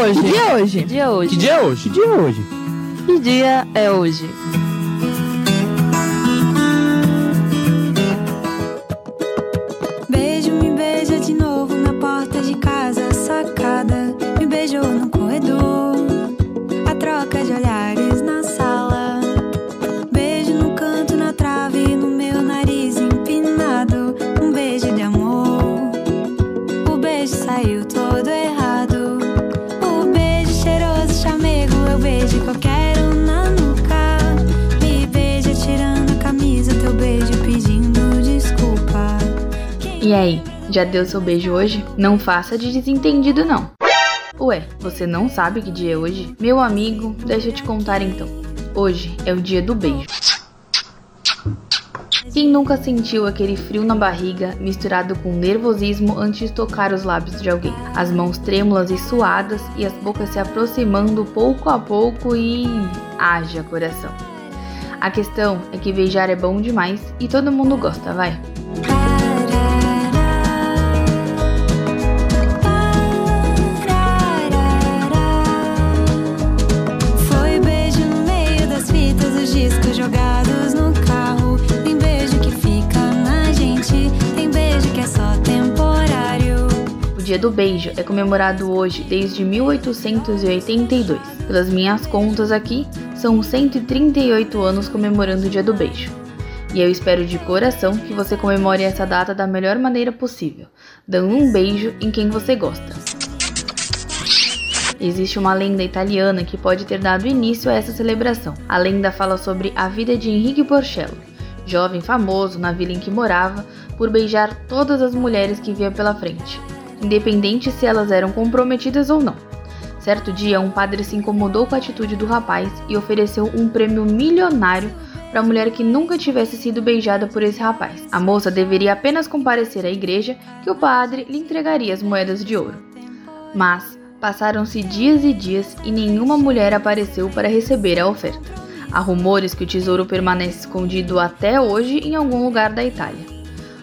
hoje? Que dia é hoje? Que dia é hoje? Que dia é hoje? Que dia é hoje? Aí, já deu seu beijo hoje? Não faça de desentendido não. Ué, você não sabe que dia é hoje? Meu amigo, deixa eu te contar então. Hoje é o dia do beijo. Quem nunca sentiu aquele frio na barriga misturado com nervosismo antes de tocar os lábios de alguém? As mãos trêmulas e suadas e as bocas se aproximando pouco a pouco e. haja coração. A questão é que beijar é bom demais e todo mundo gosta, vai. Dia do Beijo é comemorado hoje desde 1882. Pelas minhas contas aqui, são 138 anos comemorando o Dia do Beijo. E eu espero de coração que você comemore essa data da melhor maneira possível, dando um beijo em quem você gosta. Existe uma lenda italiana que pode ter dado início a essa celebração. A lenda fala sobre a vida de Henrique Porcello, jovem famoso na vila em que morava por beijar todas as mulheres que via pela frente, independente se elas eram comprometidas ou não. Certo dia, um padre se incomodou com a atitude do rapaz e ofereceu um prêmio milionário para a mulher que nunca tivesse sido beijada por esse rapaz. A moça deveria apenas comparecer à igreja que o padre lhe entregaria as moedas de ouro. Mas passaram-se dias e dias e nenhuma mulher apareceu para receber a oferta. Há rumores que o tesouro permanece escondido até hoje em algum lugar da Itália.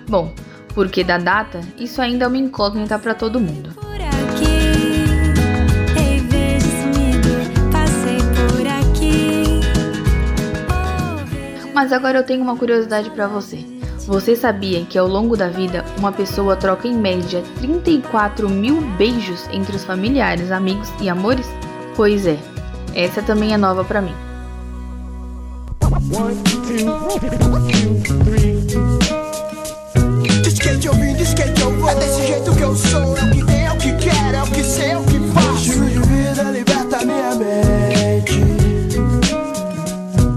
Bom, porque da data, isso ainda é uma incógnita para todo mundo. Mas agora eu tenho uma curiosidade para você. Você sabia que ao longo da vida uma pessoa troca em média 34 mil beijos entre os familiares, amigos e amores? Pois é, essa também é nova para mim. De skate eu vim, de skate eu vou. É desse jeito que eu sou. É o que tem, é o que quero, é o que sei, é o que faço. Estilo de vida liberta minha mente.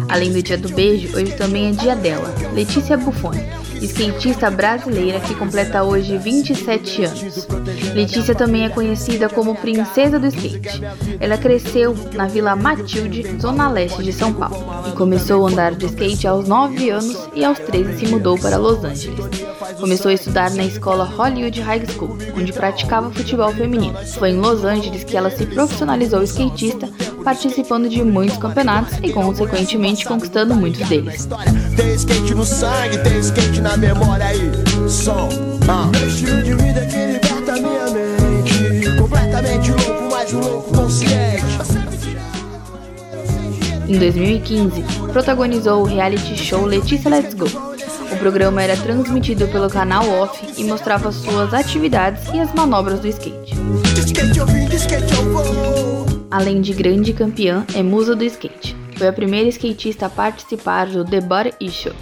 Além do dia do beijo, hoje também é dia dela, Letícia Buffoni, skatista brasileira que completa hoje 27 anos. Letícia também é conhecida como Princesa do Skate. Ela cresceu na Vila Matilde, zona leste de São Paulo, e começou a andar de skate aos 9 anos e aos 13 se mudou para Los Angeles. Começou a estudar na escola Hollywood High School, onde praticava futebol feminino. Foi em Los Angeles que ela se profissionalizou skatista, participando de muitos campeonatos e, consequentemente, conquistando muitos deles. Tem skate no sangue, tem skate na memória aí. Som. Ah. Estilo de vida que liberta minha mente. Completamente louco, mas um louco consciente. Em 2015, protagonizou o reality show Letícia Let's Go. O programa era transmitido pelo canal Off e mostrava suas atividades e as manobras do skate. Além de grande campeã, é musa do skate. Foi a primeira skatista a participar do The Body Issue,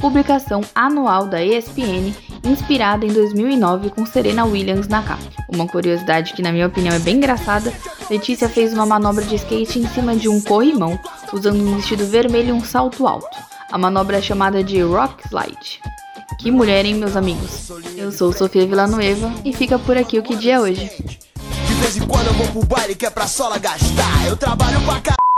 publicação anual da ESPN, inspirada em 2009 com Serena Williams na capa. Uma curiosidade que, na minha opinião, é bem engraçada: Letícia fez uma manobra de skate em cima de um corrimão, usando um vestido vermelho e um salto alto. A manobra é chamada de Rock Slide. Que mulher, hein, meus amigos? Eu sou Sofia Villanueva e fica por aqui o que dia é hoje. De quando eu vou pro baile que é pra sola gastar. Eu trabalho pra caralho.